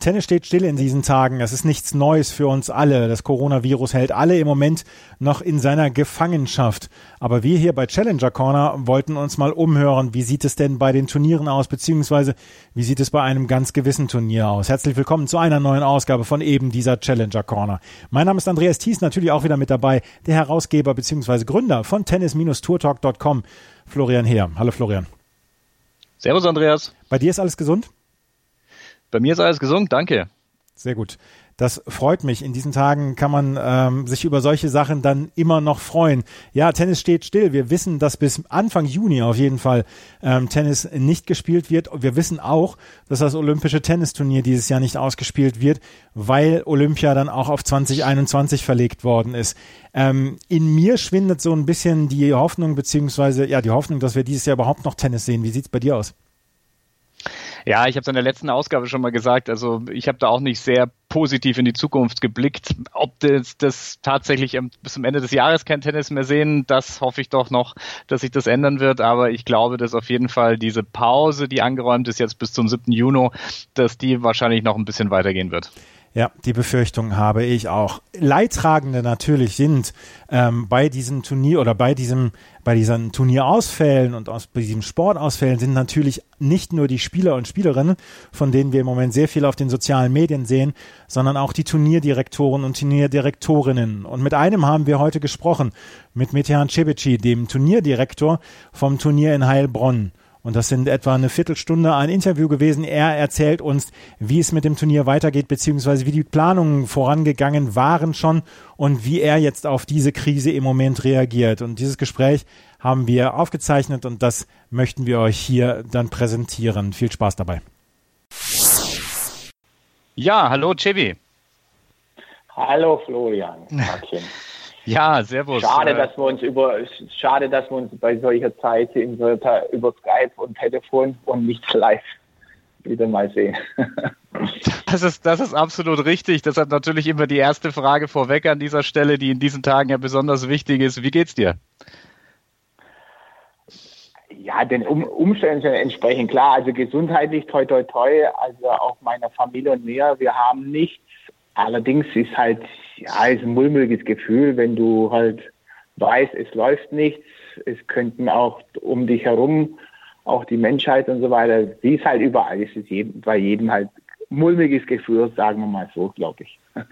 Tennis steht still in diesen Tagen. Das ist nichts Neues für uns alle. Das Coronavirus hält alle im Moment noch in seiner Gefangenschaft. Aber wir hier bei Challenger Corner wollten uns mal umhören. Wie sieht es denn bei den Turnieren aus? Beziehungsweise wie sieht es bei einem ganz gewissen Turnier aus? Herzlich willkommen zu einer neuen Ausgabe von eben dieser Challenger Corner. Mein Name ist Andreas Thies, natürlich auch wieder mit dabei. Der Herausgeber beziehungsweise Gründer von tennis-tourtalk.com, Florian Heer. Hallo Florian. Servus Andreas. Bei dir ist alles gesund? Bei mir ist alles gesund, danke. Sehr gut. Das freut mich. In diesen Tagen kann man ähm, sich über solche Sachen dann immer noch freuen. Ja, Tennis steht still. Wir wissen, dass bis Anfang Juni auf jeden Fall ähm, Tennis nicht gespielt wird. Wir wissen auch, dass das Olympische Tennisturnier dieses Jahr nicht ausgespielt wird, weil Olympia dann auch auf 2021 verlegt worden ist. Ähm, in mir schwindet so ein bisschen die Hoffnung, beziehungsweise ja die Hoffnung, dass wir dieses Jahr überhaupt noch Tennis sehen. Wie sieht's bei dir aus? Ja, ich habe es in der letzten Ausgabe schon mal gesagt. Also ich habe da auch nicht sehr positiv in die Zukunft geblickt. Ob das, das tatsächlich bis zum Ende des Jahres kein Tennis mehr sehen, das hoffe ich doch noch, dass sich das ändern wird. Aber ich glaube, dass auf jeden Fall diese Pause, die angeräumt ist jetzt bis zum 7. Juni, dass die wahrscheinlich noch ein bisschen weitergehen wird. Ja, die Befürchtung habe ich auch. Leidtragende natürlich sind ähm, bei diesem Turnier oder bei diesem bei diesen Turnierausfällen und aus, bei diesem Sportausfällen sind natürlich nicht nur die Spieler und Spielerinnen, von denen wir im Moment sehr viel auf den sozialen Medien sehen, sondern auch die Turnierdirektoren und Turnierdirektorinnen. Und mit einem haben wir heute gesprochen, mit Metehan Cebici, dem Turnierdirektor vom Turnier in Heilbronn. Und das sind etwa eine Viertelstunde ein Interview gewesen. Er erzählt uns, wie es mit dem Turnier weitergeht, beziehungsweise wie die Planungen vorangegangen waren schon und wie er jetzt auf diese Krise im Moment reagiert. Und dieses Gespräch haben wir aufgezeichnet und das möchten wir euch hier dann präsentieren. Viel Spaß dabei. Ja, hallo Chevi. Hallo Florian. Martin. Ja, servus. Schade, dass wir uns über, schade, dass wir uns bei solcher Zeit in so, über Skype und Telefon und nicht live wieder mal sehen. Das ist, das ist absolut richtig. Deshalb natürlich immer die erste Frage vorweg an dieser Stelle, die in diesen Tagen ja besonders wichtig ist. Wie geht's dir? Ja, den um Umständen entsprechend klar. Also gesundheitlich toi toi toi, also auch meiner Familie und mir. Wir haben nichts. Allerdings ist halt ja, ist ein mulmiges Gefühl, wenn du halt weißt, es läuft nichts, es könnten auch um dich herum auch die Menschheit und so weiter, wie es halt überall ist, ist bei jedem halt mulmiges Gefühl, sagen wir mal so, glaube ich.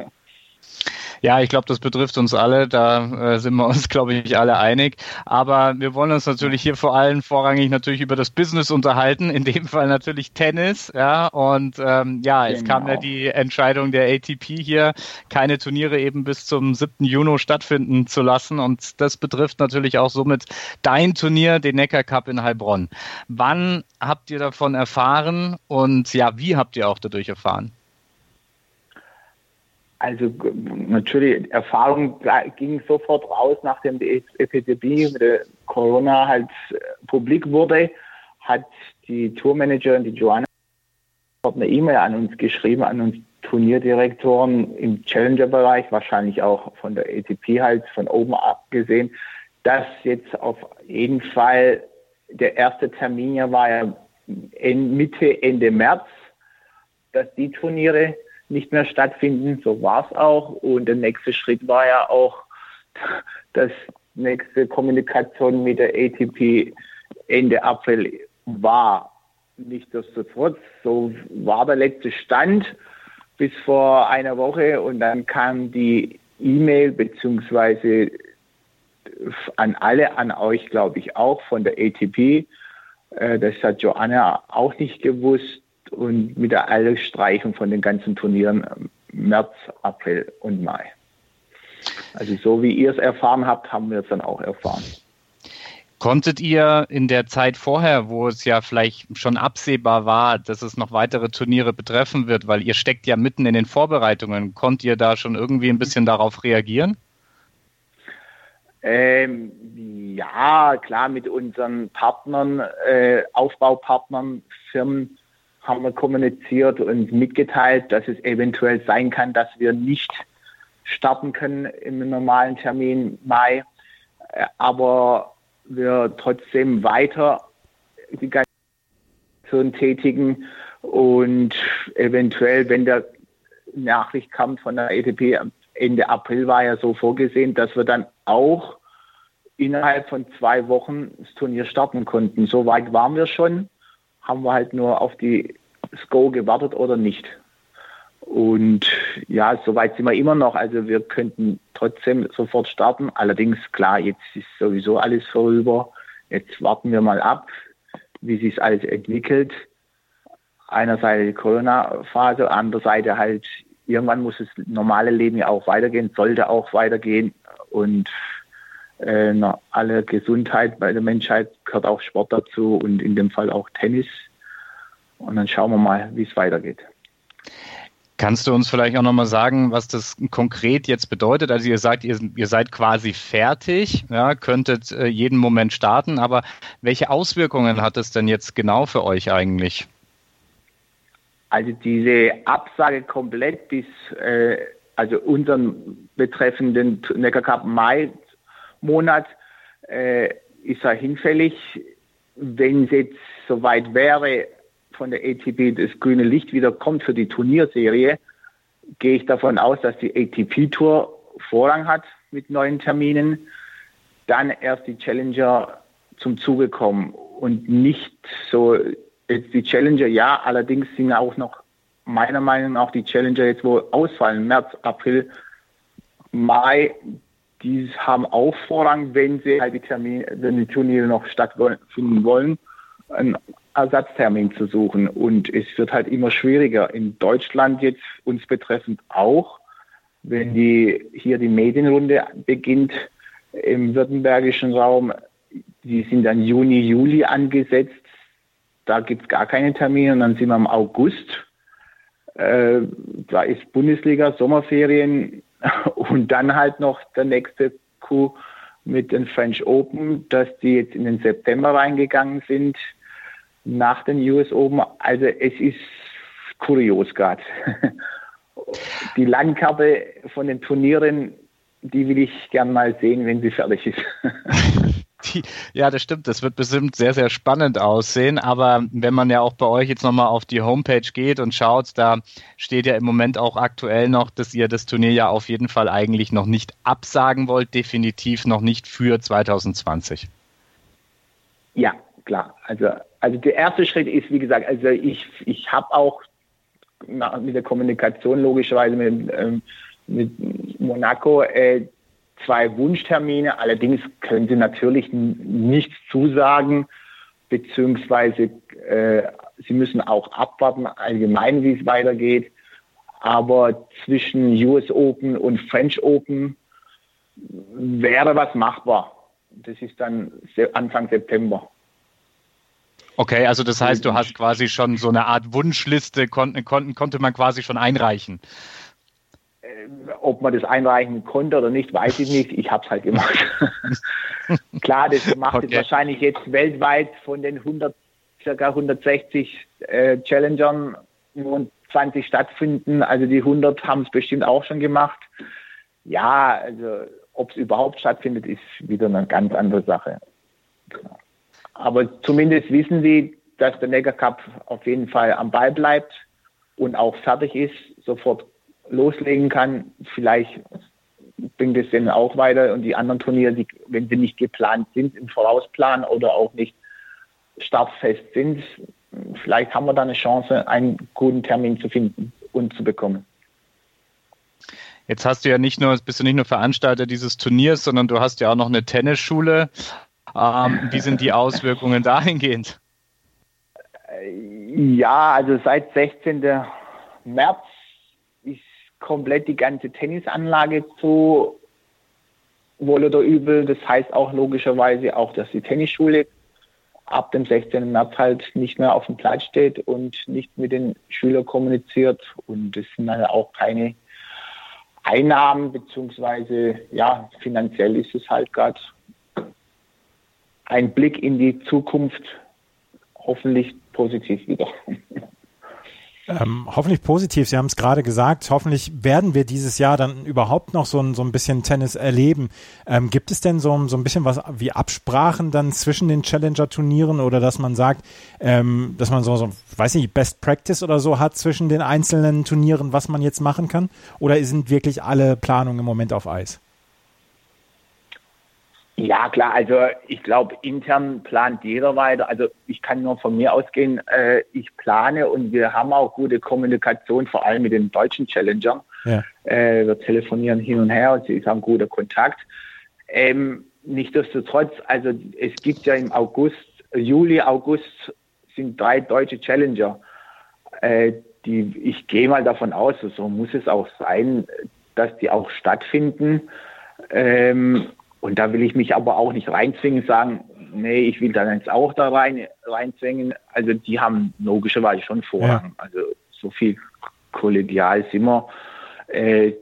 Ja, ich glaube, das betrifft uns alle. Da äh, sind wir uns, glaube ich, alle einig. Aber wir wollen uns natürlich hier vor allem vorrangig natürlich über das Business unterhalten. In dem Fall natürlich Tennis. Ja, und ähm, ja, genau. es kam ja genau. die Entscheidung der ATP hier, keine Turniere eben bis zum 7. Juni stattfinden zu lassen. Und das betrifft natürlich auch somit dein Turnier, den Neckar Cup in Heilbronn. Wann habt ihr davon erfahren und ja, wie habt ihr auch dadurch erfahren? Also natürlich, Erfahrung ging sofort raus, nachdem die Epidemie mit der Corona halt äh, publik wurde, hat die Tourmanagerin, die Joanna, eine E-Mail an uns geschrieben, an uns Turnierdirektoren im Challenger-Bereich, wahrscheinlich auch von der ATP halt von oben abgesehen, dass jetzt auf jeden Fall der erste Termin ja war ja Mitte, Ende März, dass die Turniere nicht mehr stattfinden. So war es auch. Und der nächste Schritt war ja auch, dass nächste Kommunikation mit der ATP Ende April war. Nichtsdestotrotz, so war der letzte Stand bis vor einer Woche und dann kam die E-Mail beziehungsweise an alle, an euch glaube ich auch von der ATP. Äh, das hat Joanna auch nicht gewusst und mit der Allstreichung von den ganzen Turnieren März, April und Mai. Also so wie ihr es erfahren habt, haben wir es dann auch erfahren. Konntet ihr in der Zeit vorher, wo es ja vielleicht schon absehbar war, dass es noch weitere Turniere betreffen wird, weil ihr steckt ja mitten in den Vorbereitungen, konnt ihr da schon irgendwie ein bisschen darauf reagieren? Ähm, ja, klar, mit unseren Partnern, äh, Aufbaupartnern, Firmen haben wir kommuniziert und mitgeteilt, dass es eventuell sein kann, dass wir nicht starten können im normalen Termin Mai, äh, aber wir trotzdem weiter die Organisation tätigen und eventuell, wenn der Nachricht kommt von der ETP, Ende April war ja so vorgesehen, dass wir dann auch innerhalb von zwei Wochen das Turnier starten konnten. So weit waren wir schon, haben wir halt nur auf die Go gewartet oder nicht. Und ja, soweit sind wir immer noch. Also wir könnten trotzdem sofort starten. Allerdings, klar, jetzt ist sowieso alles vorüber. Jetzt warten wir mal ab, wie sich alles entwickelt. Einerseits die Corona-Phase, andererseits halt, irgendwann muss das normale Leben ja auch weitergehen, sollte auch weitergehen. Und äh, alle Gesundheit bei der Menschheit gehört auch Sport dazu und in dem Fall auch Tennis. Und dann schauen wir mal, wie es weitergeht. Kannst du uns vielleicht auch nochmal sagen, was das konkret jetzt bedeutet? Also ihr sagt, ihr, ihr seid quasi fertig, ja, könntet äh, jeden Moment starten, aber welche Auswirkungen hat es denn jetzt genau für euch eigentlich? Also diese Absage komplett bis, äh, also unseren betreffenden Neckar Cup Mai Monat äh, ist er hinfällig. Wenn es jetzt soweit wäre, von der ATP das grüne Licht wieder kommt für die Turnierserie, gehe ich davon aus, dass die ATP Tour Vorrang hat mit neuen Terminen, dann erst die Challenger zum Zuge kommen und nicht so jetzt die Challenger, ja, allerdings sind auch noch meiner Meinung nach die Challenger jetzt wo ausfallen, März, April, Mai, die haben auch Vorrang, wenn sie halt die Termine, wenn die Turniere noch stattfinden wollen, einen Ersatztermin zu suchen. Und es wird halt immer schwieriger. In Deutschland jetzt uns betreffend auch, wenn die hier die Medienrunde beginnt im württembergischen Raum, die sind dann Juni, Juli angesetzt. Da gibt es gar keine Termine und dann sind wir im August. Äh, da ist Bundesliga, Sommerferien, Und dann halt noch der nächste Coup mit den French Open, dass die jetzt in den September reingegangen sind, nach den US Open. Also es ist kurios gerade. Die Landkarte von den Turnieren, die will ich gern mal sehen, wenn sie fertig ist. Die, ja, das stimmt. Das wird bestimmt sehr, sehr spannend aussehen. Aber wenn man ja auch bei euch jetzt nochmal auf die Homepage geht und schaut, da steht ja im Moment auch aktuell noch, dass ihr das Turnier ja auf jeden Fall eigentlich noch nicht absagen wollt, definitiv noch nicht für 2020. Ja, klar. Also, also der erste Schritt ist, wie gesagt, also ich, ich habe auch mit der Kommunikation logischerweise mit, ähm, mit Monaco äh, zwei Wunschtermine. Allerdings können Sie natürlich nichts zusagen, beziehungsweise äh, Sie müssen auch abwarten, allgemein, wie es weitergeht. Aber zwischen US Open und French Open wäre was machbar. Das ist dann Anfang September. Okay, also das heißt, du hast quasi schon so eine Art Wunschliste, konnte, konnte, konnte man quasi schon einreichen. Ob man das einreichen konnte oder nicht, weiß ich nicht. Ich habe es halt gemacht. Klar, das macht okay. es wahrscheinlich jetzt weltweit von den 100, circa 160 äh, Challengern nur 20 stattfinden. Also die 100 haben es bestimmt auch schon gemacht. Ja, also ob es überhaupt stattfindet, ist wieder eine ganz andere Sache. Aber zumindest wissen sie, dass der Neger Cup auf jeden Fall am Ball bleibt und auch fertig ist, sofort loslegen kann. Vielleicht bringt es dann auch weiter und die anderen Turniere, die, wenn sie nicht geplant sind im Vorausplan oder auch nicht startfest sind, vielleicht haben wir da eine Chance, einen guten Termin zu finden und zu bekommen. Jetzt hast du ja nicht nur, bist du nicht nur Veranstalter dieses Turniers, sondern du hast ja auch noch eine Tennisschule. Ähm, wie sind die Auswirkungen dahingehend? Ja, also seit 16. März komplett die ganze Tennisanlage zu wohl oder übel. Das heißt auch logischerweise auch, dass die Tennisschule ab dem 16. März halt nicht mehr auf dem Platz steht und nicht mit den Schülern kommuniziert. Und es sind halt auch keine Einnahmen, beziehungsweise ja, finanziell ist es halt gerade ein Blick in die Zukunft, hoffentlich positiv wieder. Ähm, hoffentlich positiv. Sie haben es gerade gesagt. Hoffentlich werden wir dieses Jahr dann überhaupt noch so ein, so ein bisschen Tennis erleben. Ähm, gibt es denn so, so ein bisschen was wie Absprachen dann zwischen den Challenger-Turnieren oder dass man sagt, ähm, dass man so, so, weiß nicht, Best Practice oder so hat zwischen den einzelnen Turnieren, was man jetzt machen kann? Oder sind wirklich alle Planungen im Moment auf Eis? Ja, klar, also ich glaube, intern plant jeder weiter. Also ich kann nur von mir ausgehen, äh, ich plane und wir haben auch gute Kommunikation, vor allem mit den deutschen Challengern. Ja. Äh, wir telefonieren hin und her und sie haben guten Kontakt. Ähm, Nichtsdestotrotz, also es gibt ja im August, Juli, August sind drei deutsche Challenger. Äh, die, ich gehe mal davon aus, so muss es auch sein, dass die auch stattfinden. Ähm, und da will ich mich aber auch nicht reinzwingen, sagen, nee, ich will da jetzt auch da rein, reinzwingen. Also die haben logischerweise schon Vorrang. Ja. Also so viel kollegial sind wir. Äh,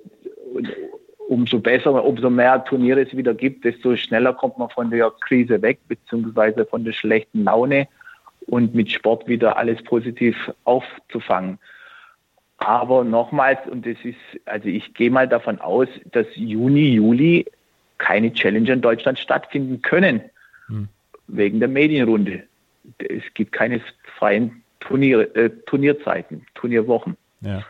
umso besser, umso mehr Turniere es wieder gibt, desto schneller kommt man von der Krise weg, beziehungsweise von der schlechten Laune und mit Sport wieder alles positiv aufzufangen. Aber nochmals, und das ist, also ich gehe mal davon aus, dass Juni, Juli keine Challenger in Deutschland stattfinden können, hm. wegen der Medienrunde. Es gibt keine freien Turnier, äh, Turnierzeiten, Turnierwochen. Ja.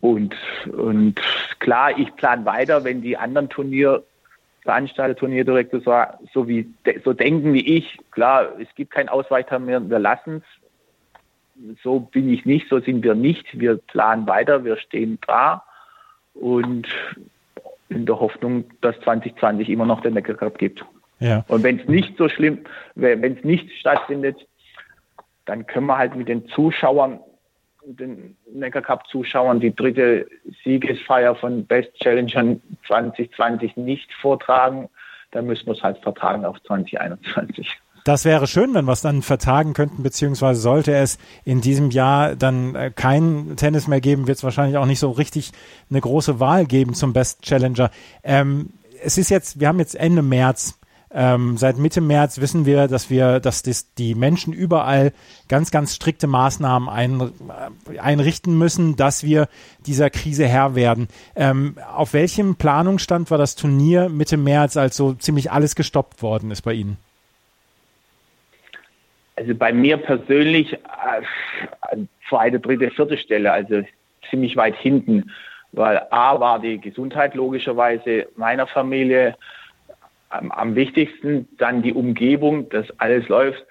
Und, und klar, ich plane weiter, wenn die anderen Turnierveranstalter, Turnierdirektor so, so, wie, so denken wie ich. Klar, es gibt keinen Ausweichtermin mehr, wir lassen es. So bin ich nicht, so sind wir nicht. Wir planen weiter, wir stehen da. Und in der Hoffnung, dass 2020 immer noch den Neckar Cup gibt. Ja. Und wenn es nicht so schlimm, wenn es nicht stattfindet, dann können wir halt mit den Zuschauern, den Neckar Cup Zuschauern die dritte Siegesfeier von Best Challengern 2020 nicht vortragen. Dann müssen wir es halt vertragen auf 2021. Das wäre schön, wenn wir es dann vertagen könnten, beziehungsweise sollte es in diesem Jahr dann äh, kein Tennis mehr geben, wird es wahrscheinlich auch nicht so richtig eine große Wahl geben zum Best Challenger. Ähm, es ist jetzt, wir haben jetzt Ende März. Ähm, seit Mitte März wissen wir, dass wir, dass das, die Menschen überall ganz, ganz strikte Maßnahmen ein, äh, einrichten müssen, dass wir dieser Krise Herr werden. Ähm, auf welchem Planungsstand war das Turnier Mitte März, als so ziemlich alles gestoppt worden ist bei Ihnen? Also bei mir persönlich äh, zweite, dritte, vierte Stelle, also ziemlich weit hinten, weil A war die Gesundheit logischerweise meiner Familie am, am wichtigsten, dann die Umgebung, dass alles läuft.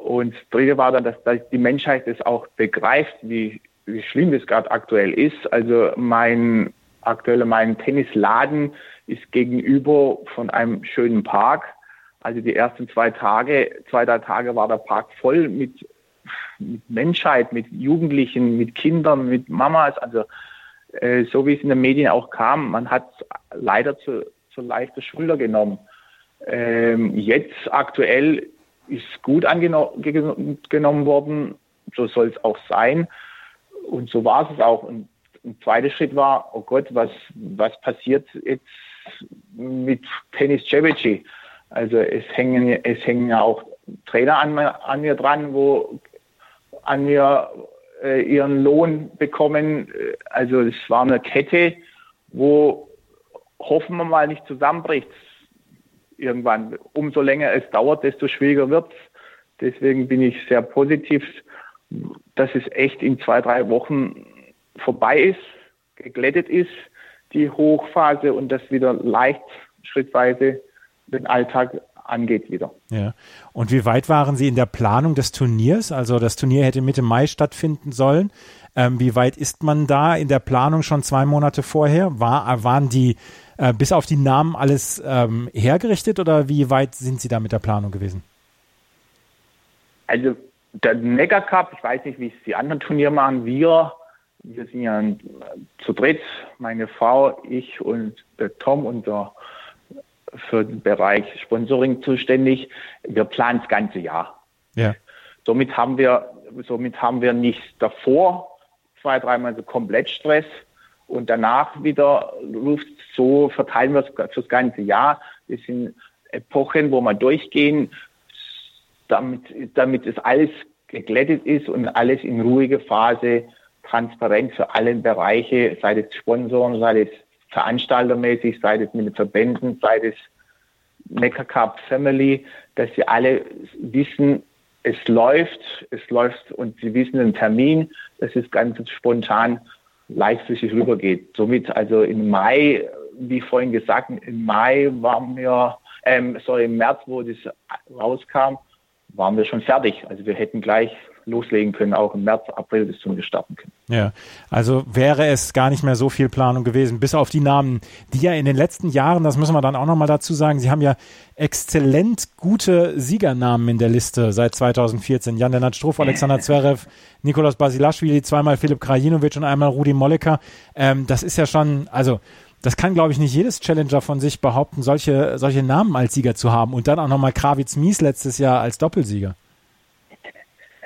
Und das dritte war dann, dass, dass die Menschheit das auch begreift, wie, wie schlimm das gerade aktuell ist. Also mein aktueller mein Tennisladen ist gegenüber von einem schönen Park also die ersten zwei Tage, zwei, drei Tage war der Park voll mit, mit Menschheit, mit Jugendlichen, mit Kindern, mit Mamas. Also äh, so wie es in den Medien auch kam, man hat leider zu, zu leichter Schulter genommen. Ähm, jetzt aktuell ist gut angenommen worden, so soll es auch sein. Und so war es auch. Und ein zweiter Schritt war, oh Gott, was, was passiert jetzt mit Tennis Cevici? Also es hängen, es hängen ja auch Trainer an, an mir dran, wo an mir äh, ihren Lohn bekommen. Also es war eine Kette, wo hoffen wir mal nicht zusammenbricht irgendwann. Umso länger es dauert, desto schwieriger wird es. Deswegen bin ich sehr positiv, dass es echt in zwei, drei Wochen vorbei ist, geglättet ist, die Hochphase und das wieder leicht schrittweise den Alltag angeht wieder. Ja. Und wie weit waren Sie in der Planung des Turniers? Also das Turnier hätte Mitte Mai stattfinden sollen. Ähm, wie weit ist man da in der Planung schon zwei Monate vorher? War, waren die äh, bis auf die Namen alles ähm, hergerichtet oder wie weit sind Sie da mit der Planung gewesen? Also der Neckar Cup, ich weiß nicht, wie es die anderen Turniere machen. Wir, wir sind ja zu dritt, meine Frau, ich und der Tom und der für den Bereich Sponsoring zuständig. Wir planen das ganze Jahr. Ja. Somit haben wir, somit haben wir nicht davor zwei, dreimal so komplett Stress und danach wieder Luft. So verteilen wir es fürs ganze Jahr. Das sind Epochen, wo wir durchgehen, damit, damit es alles geglättet ist und alles in ruhiger Phase transparent für alle Bereiche, sei es Sponsoren, sei es veranstaltermäßig, sei es mit den Verbänden, sei es Neckar Cup Family, dass sie alle wissen, es läuft, es läuft und sie wissen den Termin, dass es ganz spontan leichtflüssig rübergeht. Somit also im Mai, wie vorhin gesagt, im Mai waren wir, ähm, sorry, im März, wo das rauskam, waren wir schon fertig. Also wir hätten gleich loslegen können, auch im März, April bis zum starten können. Ja, also wäre es gar nicht mehr so viel Planung gewesen, bis auf die Namen, die ja in den letzten Jahren, das müssen wir dann auch nochmal dazu sagen, sie haben ja exzellent gute Siegernamen in der Liste seit 2014. Jan-Lennart Struff, Alexander Zverev, Nikolaus Basilashvili, zweimal Philipp Krajinovic und einmal Rudi Molleker. Ähm, das ist ja schon, also das kann, glaube ich, nicht jedes Challenger von sich behaupten, solche, solche Namen als Sieger zu haben. Und dann auch nochmal Kravitz Mies letztes Jahr als Doppelsieger.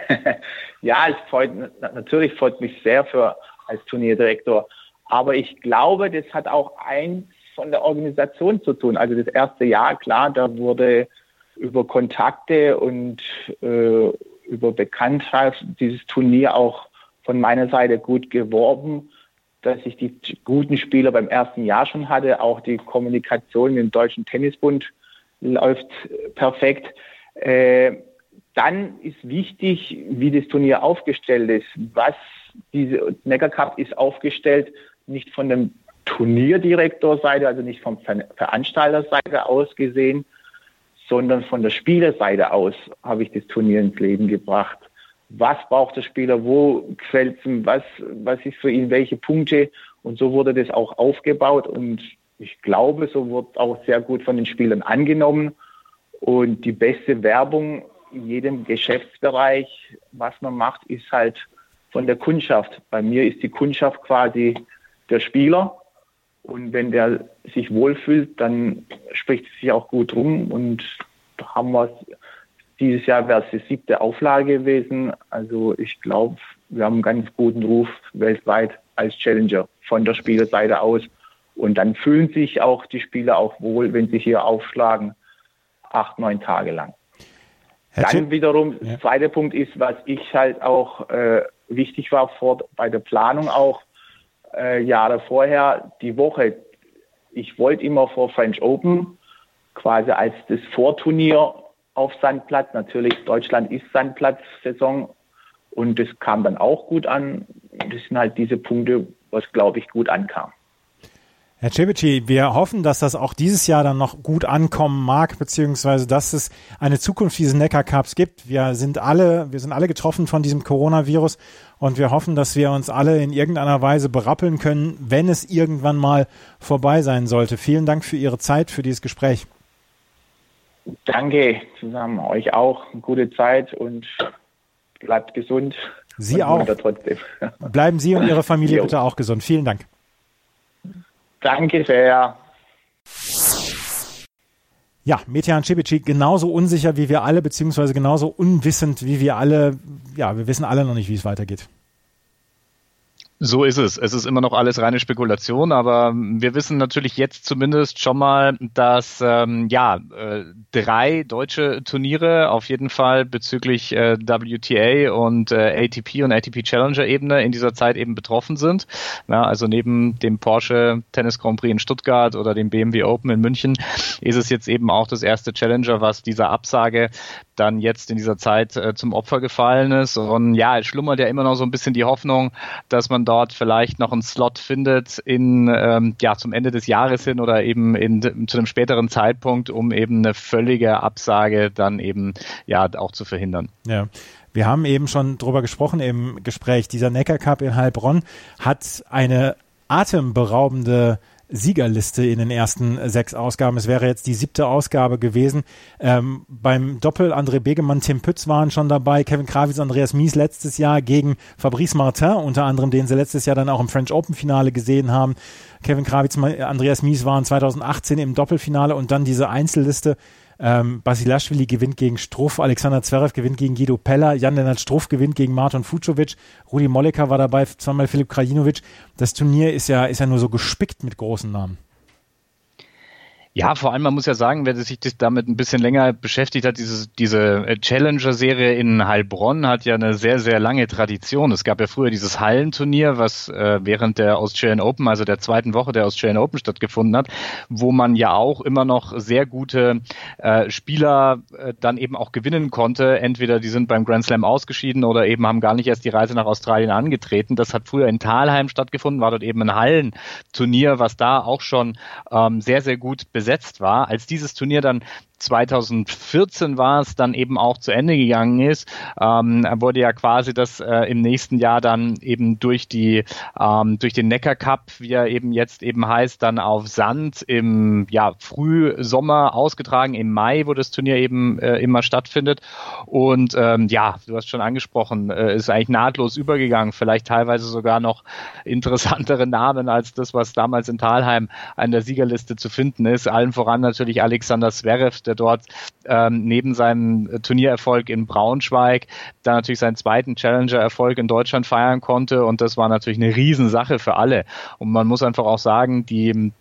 ja, es freut, natürlich freut mich sehr für, als Turnierdirektor. Aber ich glaube, das hat auch eins von der Organisation zu tun. Also das erste Jahr, klar, da wurde über Kontakte und äh, über Bekanntheit dieses Turnier auch von meiner Seite gut geworben, dass ich die guten Spieler beim ersten Jahr schon hatte. Auch die Kommunikation mit dem Deutschen Tennisbund läuft perfekt. Äh, dann ist wichtig, wie das Turnier aufgestellt ist. Was diese Neckar Cup ist aufgestellt, nicht von dem Turnierdirektorseite, also nicht vom Veranstalterseite aus gesehen, sondern von der Spielerseite aus habe ich das Turnier ins Leben gebracht. Was braucht der Spieler, wo gefällt es was, was ist für ihn? Welche Punkte? Und so wurde das auch aufgebaut und ich glaube, so wird auch sehr gut von den Spielern angenommen. Und die beste Werbung in jedem Geschäftsbereich, was man macht, ist halt von der Kundschaft. Bei mir ist die Kundschaft quasi der Spieler. Und wenn der sich wohlfühlt, dann spricht es sich auch gut rum. Und da haben wir dieses Jahr wäre es die siebte Auflage gewesen. Also ich glaube, wir haben einen ganz guten Ruf weltweit als Challenger von der Spielerseite aus. Und dann fühlen sich auch die Spieler auch wohl, wenn sie hier aufschlagen, acht, neun Tage lang. Dann wiederum, ja. zweiter Punkt ist, was ich halt auch äh, wichtig war vor, bei der Planung auch äh, Jahre vorher, die Woche. Ich wollte immer vor French Open quasi als das Vorturnier auf Sandplatz. Natürlich, Deutschland ist Sandplatzsaison und das kam dann auch gut an. Das sind halt diese Punkte, was glaube ich gut ankam. Herr Cebici, wir hoffen, dass das auch dieses Jahr dann noch gut ankommen mag, beziehungsweise dass es eine Zukunft dieses Neckar Cups gibt. Wir sind alle, wir sind alle getroffen von diesem Coronavirus und wir hoffen, dass wir uns alle in irgendeiner Weise berappeln können, wenn es irgendwann mal vorbei sein sollte. Vielen Dank für Ihre Zeit, für dieses Gespräch. Danke zusammen, euch auch. Gute Zeit und bleibt gesund. Sie auch. Bleiben Sie und Ihre Familie bitte auch gesund. Vielen Dank. Danke sehr. Ja, Metian Cibicic genauso unsicher wie wir alle, beziehungsweise genauso unwissend wie wir alle. Ja, wir wissen alle noch nicht, wie es weitergeht. So ist es. Es ist immer noch alles reine Spekulation, aber wir wissen natürlich jetzt zumindest schon mal, dass ähm, ja äh, drei deutsche Turniere auf jeden Fall bezüglich äh, WTA und äh, ATP und ATP Challenger Ebene in dieser Zeit eben betroffen sind. Ja, also neben dem Porsche Tennis Grand Prix in Stuttgart oder dem BMW Open in München ist es jetzt eben auch das erste Challenger, was dieser Absage dann jetzt in dieser Zeit äh, zum Opfer gefallen ist. Und ja, es schlummert ja immer noch so ein bisschen die Hoffnung, dass man dort vielleicht noch einen Slot findet in ähm, ja zum Ende des Jahres hin oder eben in, zu einem späteren Zeitpunkt, um eben eine völlige Absage dann eben ja auch zu verhindern. Ja. Wir haben eben schon drüber gesprochen im Gespräch. Dieser Neckar Cup in Heilbronn hat eine atemberaubende Siegerliste in den ersten sechs Ausgaben. Es wäre jetzt die siebte Ausgabe gewesen. Ähm, beim Doppel André Begemann, Tim Pütz waren schon dabei, Kevin Krawitz, Andreas Mies letztes Jahr gegen Fabrice Martin, unter anderem, den sie letztes Jahr dann auch im French Open Finale gesehen haben. Kevin Krawitz, Andreas Mies waren 2018 im Doppelfinale und dann diese Einzelliste ähm, Basilashvili gewinnt gegen Struff, Alexander Zverev gewinnt gegen Guido Peller, Jan-Lennart Struff gewinnt gegen Martin Fucovic, Rudi Molleker war dabei, zweimal Filip Krajinovic. Das Turnier ist ja, ist ja nur so gespickt mit großen Namen. Ja, vor allem, man muss ja sagen, wer sich damit ein bisschen länger beschäftigt hat, diese, diese äh, Challenger-Serie in Heilbronn hat ja eine sehr, sehr lange Tradition. Es gab ja früher dieses Hallenturnier, was äh, während der Australian Open, also der zweiten Woche der Australian Open stattgefunden hat, wo man ja auch immer noch sehr gute äh, Spieler äh, dann eben auch gewinnen konnte. Entweder die sind beim Grand Slam ausgeschieden oder eben haben gar nicht erst die Reise nach Australien angetreten. Das hat früher in Thalheim stattgefunden, war dort eben ein Hallenturnier, was da auch schon ähm, sehr, sehr gut besetzt besetzt war. Als dieses Turnier dann 2014 war es dann eben auch zu Ende gegangen ist, ähm, wurde ja quasi das äh, im nächsten Jahr dann eben durch die ähm, durch den Neckar Cup, wie er eben jetzt eben heißt, dann auf Sand im ja Frühsommer ausgetragen. Im Mai, wo das Turnier eben äh, immer stattfindet. Und ähm, ja, du hast schon angesprochen, äh, ist eigentlich nahtlos übergegangen, vielleicht teilweise sogar noch interessantere Namen als das, was damals in Talheim an der Siegerliste zu finden ist. Allen voran natürlich Alexander Zverev, der dort ähm, neben seinem Turniererfolg in Braunschweig dann natürlich seinen zweiten Challenger-Erfolg in Deutschland feiern konnte und das war natürlich eine Riesensache für alle. Und man muss einfach auch sagen, die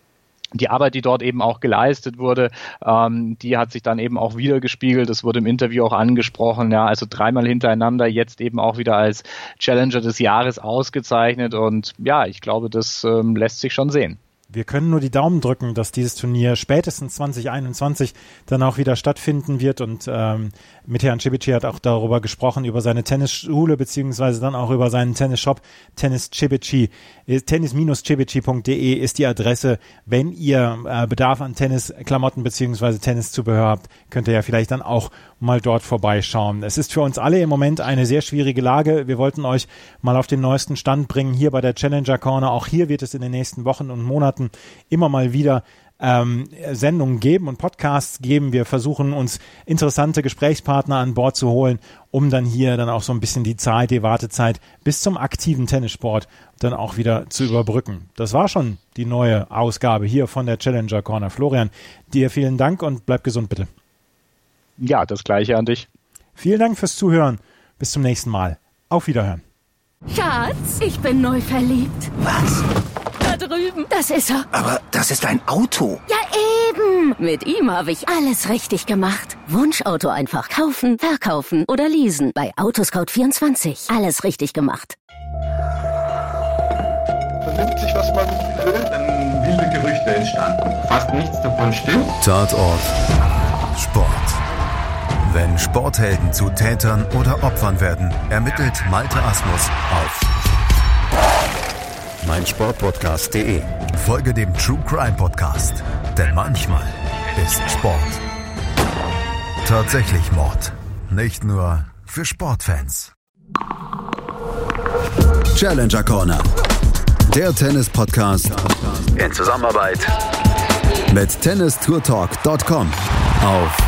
die Arbeit, die dort eben auch geleistet wurde, ähm, die hat sich dann eben auch wieder gespiegelt. Das wurde im Interview auch angesprochen. Ja, also dreimal hintereinander jetzt eben auch wieder als Challenger des Jahres ausgezeichnet. Und ja, ich glaube, das ähm, lässt sich schon sehen. Wir können nur die Daumen drücken, dass dieses Turnier spätestens 2021 dann auch wieder stattfinden wird. Und ähm, mit Herrn Cibici hat auch darüber gesprochen, über seine Tennisschule, beziehungsweise dann auch über seinen Tennisshop. Tennis Cibici, äh, tennis-cibici.de ist die Adresse. Wenn ihr äh, Bedarf an Tennisklamotten beziehungsweise Tenniszubehör habt, könnt ihr ja vielleicht dann auch mal dort vorbeischauen. Es ist für uns alle im Moment eine sehr schwierige Lage. Wir wollten euch mal auf den neuesten Stand bringen hier bei der Challenger Corner. Auch hier wird es in den nächsten Wochen und Monaten immer mal wieder ähm, Sendungen geben und Podcasts geben. Wir versuchen uns interessante Gesprächspartner an Bord zu holen, um dann hier dann auch so ein bisschen die Zeit, die Wartezeit bis zum aktiven Tennissport dann auch wieder zu überbrücken. Das war schon die neue Ausgabe hier von der Challenger Corner. Florian, dir vielen Dank und bleib gesund bitte. Ja, das gleiche an dich. Vielen Dank fürs Zuhören. Bis zum nächsten Mal. Auf Wiederhören. Schatz, ich bin neu verliebt. Was? drüben. Das ist er. Aber das ist ein Auto. Ja, eben. Mit ihm habe ich alles richtig gemacht. Wunschauto einfach kaufen, verkaufen oder leasen. Bei Autoscout24. Alles richtig gemacht. Vernimmt sich, was man will, dann wilde Gerüchte entstanden. Fast nichts davon stimmt. Tatort. Sport. Wenn Sporthelden zu Tätern oder Opfern werden, ermittelt Malte Asmus auf meinsportpodcast.de. Folge dem True Crime Podcast, denn manchmal ist Sport tatsächlich Mord. Nicht nur für Sportfans. Challenger Corner. Der Tennis-Podcast in Zusammenarbeit mit tennistourtalk.com auf